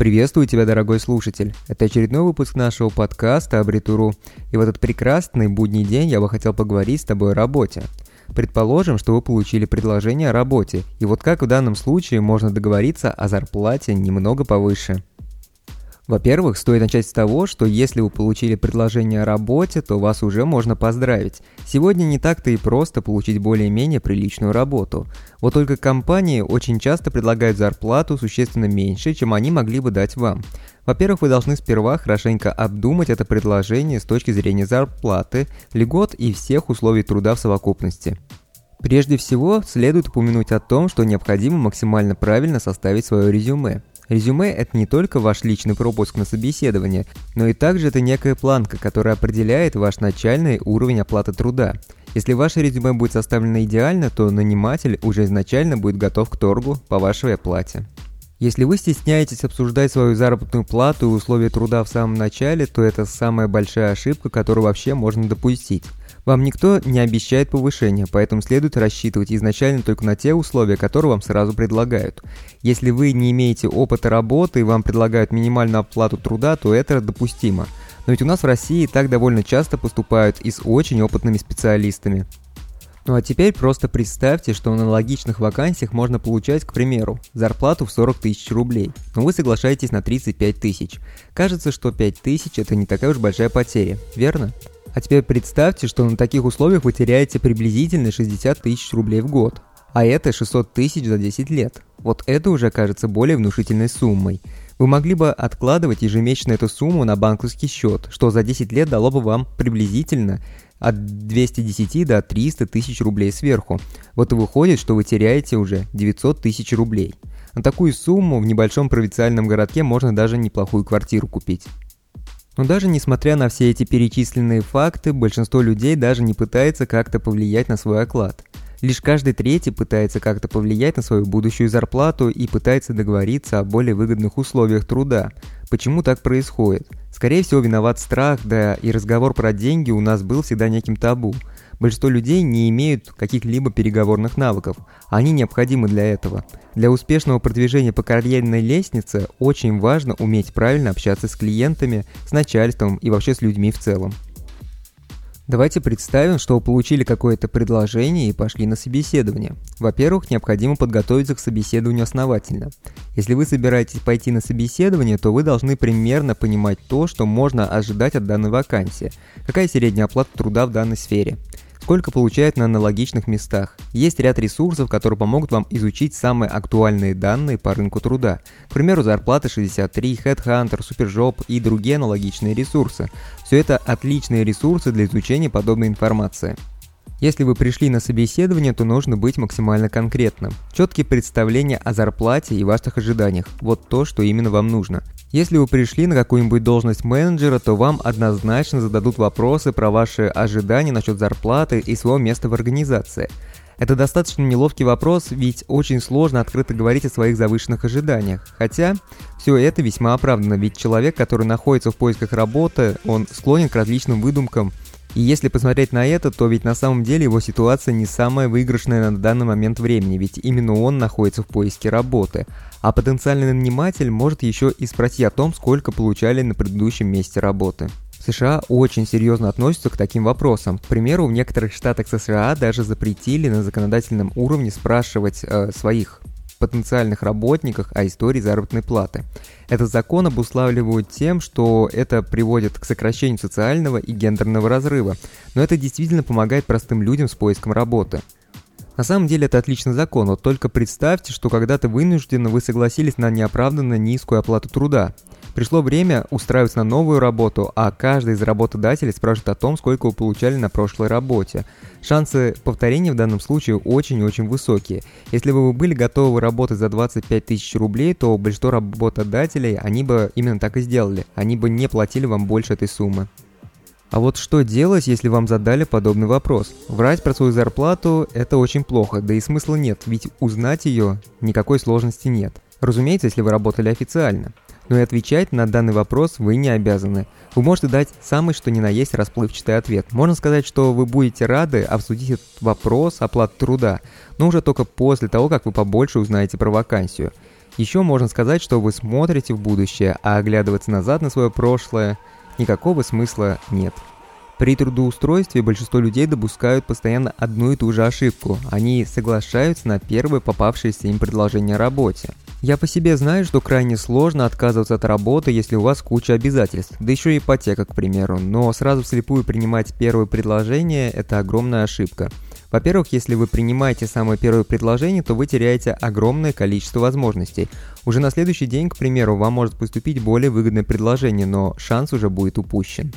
Приветствую тебя, дорогой слушатель. Это очередной выпуск нашего подкаста «Абритуру». И в этот прекрасный будний день я бы хотел поговорить с тобой о работе. Предположим, что вы получили предложение о работе, и вот как в данном случае можно договориться о зарплате немного повыше. Во-первых, стоит начать с того, что если вы получили предложение о работе, то вас уже можно поздравить. Сегодня не так-то и просто получить более-менее приличную работу. Вот только компании очень часто предлагают зарплату существенно меньше, чем они могли бы дать вам. Во-первых, вы должны сперва хорошенько обдумать это предложение с точки зрения зарплаты, льгот и всех условий труда в совокупности. Прежде всего, следует упомянуть о том, что необходимо максимально правильно составить свое резюме. Резюме – это не только ваш личный пропуск на собеседование, но и также это некая планка, которая определяет ваш начальный уровень оплаты труда. Если ваше резюме будет составлено идеально, то наниматель уже изначально будет готов к торгу по вашей оплате. Если вы стесняетесь обсуждать свою заработную плату и условия труда в самом начале, то это самая большая ошибка, которую вообще можно допустить. Вам никто не обещает повышения, поэтому следует рассчитывать изначально только на те условия, которые вам сразу предлагают. Если вы не имеете опыта работы и вам предлагают минимальную оплату труда, то это допустимо. Но ведь у нас в России так довольно часто поступают и с очень опытными специалистами. Ну а теперь просто представьте, что на аналогичных вакансиях можно получать, к примеру, зарплату в 40 тысяч рублей, но вы соглашаетесь на 35 тысяч. Кажется, что 5 тысяч это не такая уж большая потеря, верно? А теперь представьте, что на таких условиях вы теряете приблизительно 60 тысяч рублей в год. А это 600 тысяч за 10 лет. Вот это уже кажется более внушительной суммой. Вы могли бы откладывать ежемесячно эту сумму на банковский счет, что за 10 лет дало бы вам приблизительно от 210 до 300 тысяч рублей сверху. Вот и выходит, что вы теряете уже 900 тысяч рублей. На такую сумму в небольшом провинциальном городке можно даже неплохую квартиру купить. Но даже несмотря на все эти перечисленные факты, большинство людей даже не пытается как-то повлиять на свой оклад. Лишь каждый третий пытается как-то повлиять на свою будущую зарплату и пытается договориться о более выгодных условиях труда. Почему так происходит? Скорее всего, виноват страх, да и разговор про деньги у нас был всегда неким табу. Большинство людей не имеют каких-либо переговорных навыков, они необходимы для этого. Для успешного продвижения по карьерной лестнице очень важно уметь правильно общаться с клиентами, с начальством и вообще с людьми в целом. Давайте представим, что получили какое-то предложение и пошли на собеседование. Во-первых, необходимо подготовиться к собеседованию основательно. Если вы собираетесь пойти на собеседование, то вы должны примерно понимать то, что можно ожидать от данной вакансии. Какая средняя оплата труда в данной сфере сколько получают на аналогичных местах. Есть ряд ресурсов, которые помогут вам изучить самые актуальные данные по рынку труда. К примеру, зарплата 63, Headhunter, Superjob и другие аналогичные ресурсы. Все это отличные ресурсы для изучения подобной информации. Если вы пришли на собеседование, то нужно быть максимально конкретным. Четкие представления о зарплате и ваших ожиданиях – вот то, что именно вам нужно. Если вы пришли на какую-нибудь должность менеджера, то вам однозначно зададут вопросы про ваши ожидания насчет зарплаты и своего места в организации. Это достаточно неловкий вопрос, ведь очень сложно открыто говорить о своих завышенных ожиданиях. Хотя, все это весьма оправдано, ведь человек, который находится в поисках работы, он склонен к различным выдумкам и если посмотреть на это, то ведь на самом деле его ситуация не самая выигрышная на данный момент времени, ведь именно он находится в поиске работы. А потенциальный наниматель может еще и спросить о том, сколько получали на предыдущем месте работы. США очень серьезно относятся к таким вопросам. К примеру, в некоторых штатах США даже запретили на законодательном уровне спрашивать э, своих потенциальных работниках о истории заработной платы. Этот закон обуславливают тем, что это приводит к сокращению социального и гендерного разрыва, но это действительно помогает простым людям с поиском работы. На самом деле это отличный закон, вот только представьте, что когда-то вынужденно вы согласились на неоправданно низкую оплату труда. Пришло время устраиваться на новую работу, а каждый из работодателей спрашивает о том, сколько вы получали на прошлой работе. Шансы повторения в данном случае очень-очень высокие. Если бы вы были готовы работать за 25 тысяч рублей, то большинство работодателей, они бы именно так и сделали. Они бы не платили вам больше этой суммы. А вот что делать, если вам задали подобный вопрос? Врать про свою зарплату – это очень плохо, да и смысла нет, ведь узнать ее никакой сложности нет. Разумеется, если вы работали официально но и отвечать на данный вопрос вы не обязаны. Вы можете дать самый что ни на есть расплывчатый ответ. Можно сказать, что вы будете рады обсудить этот вопрос оплаты труда, но уже только после того, как вы побольше узнаете про вакансию. Еще можно сказать, что вы смотрите в будущее, а оглядываться назад на свое прошлое никакого смысла нет. При трудоустройстве большинство людей допускают постоянно одну и ту же ошибку. Они соглашаются на первое попавшееся им предложение о работе. Я по себе знаю, что крайне сложно отказываться от работы, если у вас куча обязательств, да еще и ипотека, к примеру, но сразу вслепую принимать первое предложение – это огромная ошибка. Во-первых, если вы принимаете самое первое предложение, то вы теряете огромное количество возможностей. Уже на следующий день, к примеру, вам может поступить более выгодное предложение, но шанс уже будет упущен.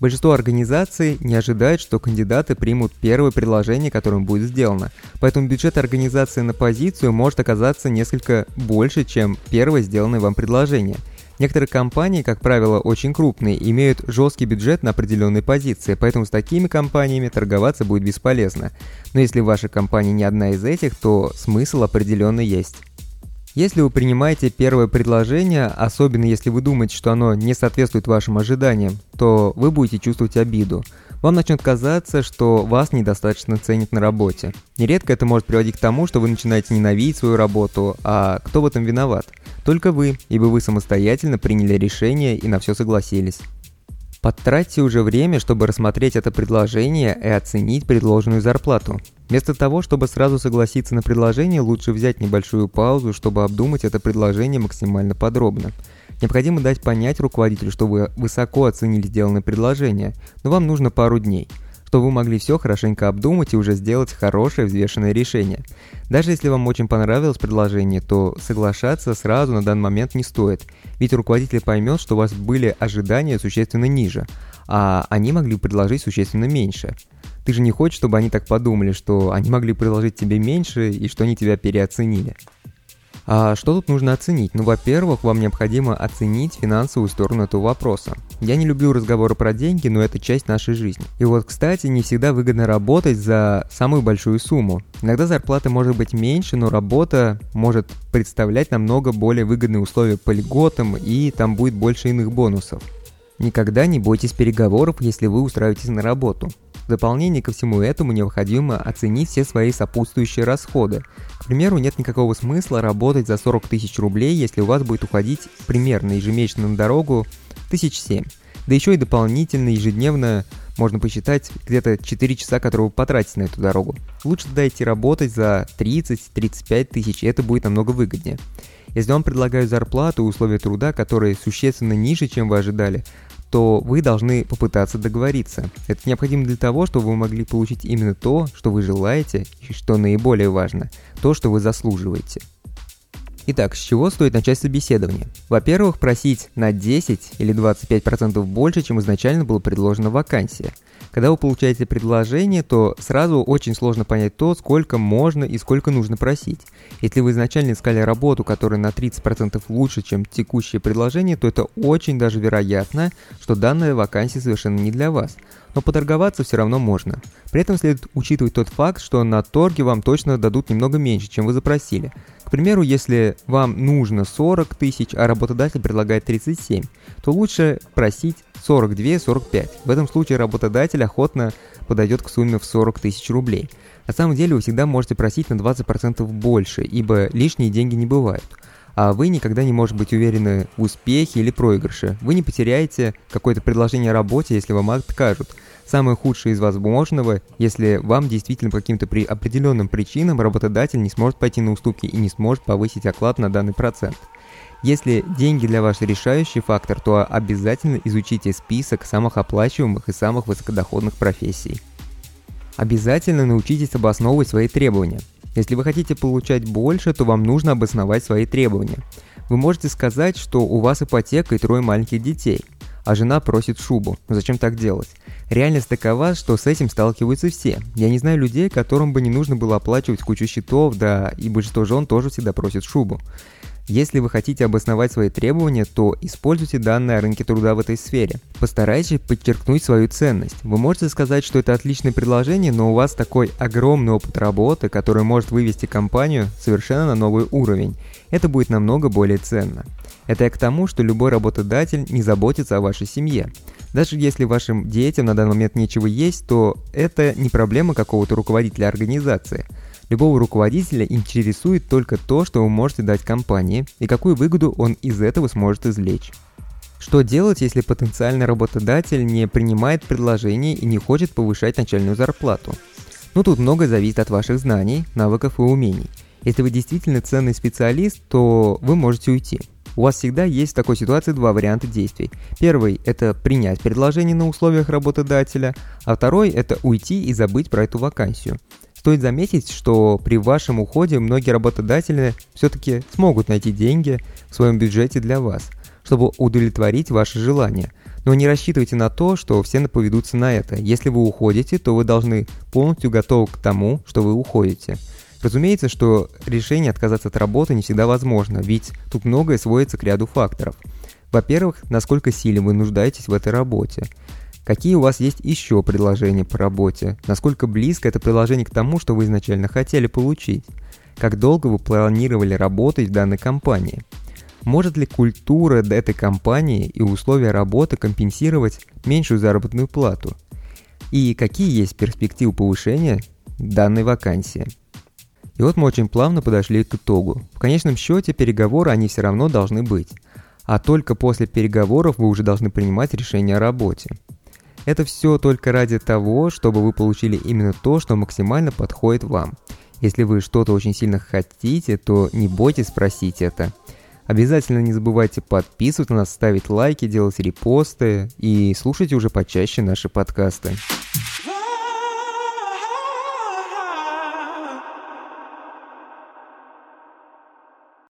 Большинство организаций не ожидает, что кандидаты примут первое предложение, которое будет сделано. Поэтому бюджет организации на позицию может оказаться несколько больше, чем первое сделанное вам предложение. Некоторые компании, как правило, очень крупные, имеют жесткий бюджет на определенные позиции, поэтому с такими компаниями торговаться будет бесполезно. Но если ваша компания не одна из этих, то смысл определенно есть. Если вы принимаете первое предложение, особенно если вы думаете, что оно не соответствует вашим ожиданиям, то вы будете чувствовать обиду. Вам начнет казаться, что вас недостаточно ценят на работе. Нередко это может приводить к тому, что вы начинаете ненавидеть свою работу, а кто в этом виноват? Только вы, ибо вы самостоятельно приняли решение и на все согласились. Потратьте уже время, чтобы рассмотреть это предложение и оценить предложенную зарплату. Вместо того, чтобы сразу согласиться на предложение, лучше взять небольшую паузу, чтобы обдумать это предложение максимально подробно. Необходимо дать понять руководителю, что вы высоко оценили сделанное предложение, но вам нужно пару дней – чтобы вы могли все хорошенько обдумать и уже сделать хорошее взвешенное решение. Даже если вам очень понравилось предложение, то соглашаться сразу на данный момент не стоит, ведь руководитель поймет, что у вас были ожидания существенно ниже, а они могли предложить существенно меньше. Ты же не хочешь, чтобы они так подумали, что они могли предложить тебе меньше и что они тебя переоценили. А что тут нужно оценить? Ну, во-первых, вам необходимо оценить финансовую сторону этого вопроса. Я не люблю разговоры про деньги, но это часть нашей жизни. И вот, кстати, не всегда выгодно работать за самую большую сумму. Иногда зарплата может быть меньше, но работа может представлять намного более выгодные условия по льготам, и там будет больше иных бонусов. Никогда не бойтесь переговоров, если вы устраиваетесь на работу. Дополнение ко всему этому необходимо оценить все свои сопутствующие расходы. К примеру, нет никакого смысла работать за 40 тысяч рублей, если у вас будет уходить примерно ежемесячно на дорогу тысяч семь. Да еще и дополнительно ежедневно можно посчитать где-то 4 часа, которые вы потратите на эту дорогу. Лучше идти работать за 30-35 тысяч, и это будет намного выгоднее. Если вам предлагают зарплату и условия труда, которые существенно ниже, чем вы ожидали, то вы должны попытаться договориться. Это необходимо для того, чтобы вы могли получить именно то, что вы желаете, и что наиболее важно, то, что вы заслуживаете. Итак, с чего стоит начать собеседование? Во-первых, просить на 10 или 25% больше, чем изначально было предложено в вакансии. Когда вы получаете предложение, то сразу очень сложно понять то, сколько можно и сколько нужно просить. Если вы изначально искали работу, которая на 30% лучше, чем текущее предложение, то это очень даже вероятно, что данная вакансия совершенно не для вас. Но поторговаться все равно можно. При этом следует учитывать тот факт, что на торге вам точно дадут немного меньше, чем вы запросили. К примеру, если вам нужно 40 тысяч, а работодатель предлагает 37, то лучше просить 42-45. В этом случае работодатель охотно подойдет к сумме в 40 тысяч рублей. На самом деле вы всегда можете просить на 20% больше, ибо лишние деньги не бывают. А вы никогда не можете быть уверены в успехе или проигрыше. Вы не потеряете какое-то предложение о работе, если вам откажут – самое худшее из возможного, если вам действительно по каким-то при определенным причинам работодатель не сможет пойти на уступки и не сможет повысить оклад на данный процент. Если деньги для вас решающий фактор, то обязательно изучите список самых оплачиваемых и самых высокодоходных профессий. Обязательно научитесь обосновывать свои требования. Если вы хотите получать больше, то вам нужно обосновать свои требования. Вы можете сказать, что у вас ипотека и трое маленьких детей – а жена просит шубу. Зачем так делать? Реальность такова, что с этим сталкиваются все. Я не знаю людей, которым бы не нужно было оплачивать кучу счетов, да и большинство жен тоже всегда просит шубу. Если вы хотите обосновать свои требования, то используйте данные о рынке труда в этой сфере. Постарайтесь подчеркнуть свою ценность. Вы можете сказать, что это отличное предложение, но у вас такой огромный опыт работы, который может вывести компанию совершенно на новый уровень. Это будет намного более ценно. Это я к тому, что любой работодатель не заботится о вашей семье. Даже если вашим детям на данный момент нечего есть, то это не проблема какого-то руководителя организации. Любого руководителя интересует только то, что вы можете дать компании и какую выгоду он из этого сможет извлечь. Что делать, если потенциальный работодатель не принимает предложение и не хочет повышать начальную зарплату? Ну тут многое зависит от ваших знаний, навыков и умений. Если вы действительно ценный специалист, то вы можете уйти. У вас всегда есть в такой ситуации два варианта действий. Первый – это принять предложение на условиях работодателя, а второй – это уйти и забыть про эту вакансию. Стоит заметить, что при вашем уходе многие работодатели все-таки смогут найти деньги в своем бюджете для вас, чтобы удовлетворить ваши желания. Но не рассчитывайте на то, что все поведутся на это. Если вы уходите, то вы должны полностью готовы к тому, что вы уходите – Разумеется, что решение отказаться от работы не всегда возможно, ведь тут многое сводится к ряду факторов. Во-первых, насколько сильно вы нуждаетесь в этой работе. Какие у вас есть еще предложения по работе? Насколько близко это предложение к тому, что вы изначально хотели получить? Как долго вы планировали работать в данной компании? Может ли культура этой компании и условия работы компенсировать меньшую заработную плату? И какие есть перспективы повышения данной вакансии? И вот мы очень плавно подошли к итогу. В конечном счете переговоры они все равно должны быть. А только после переговоров вы уже должны принимать решение о работе. Это все только ради того, чтобы вы получили именно то, что максимально подходит вам. Если вы что-то очень сильно хотите, то не бойтесь спросить это. Обязательно не забывайте подписываться на нас, ставить лайки, делать репосты и слушайте уже почаще наши подкасты.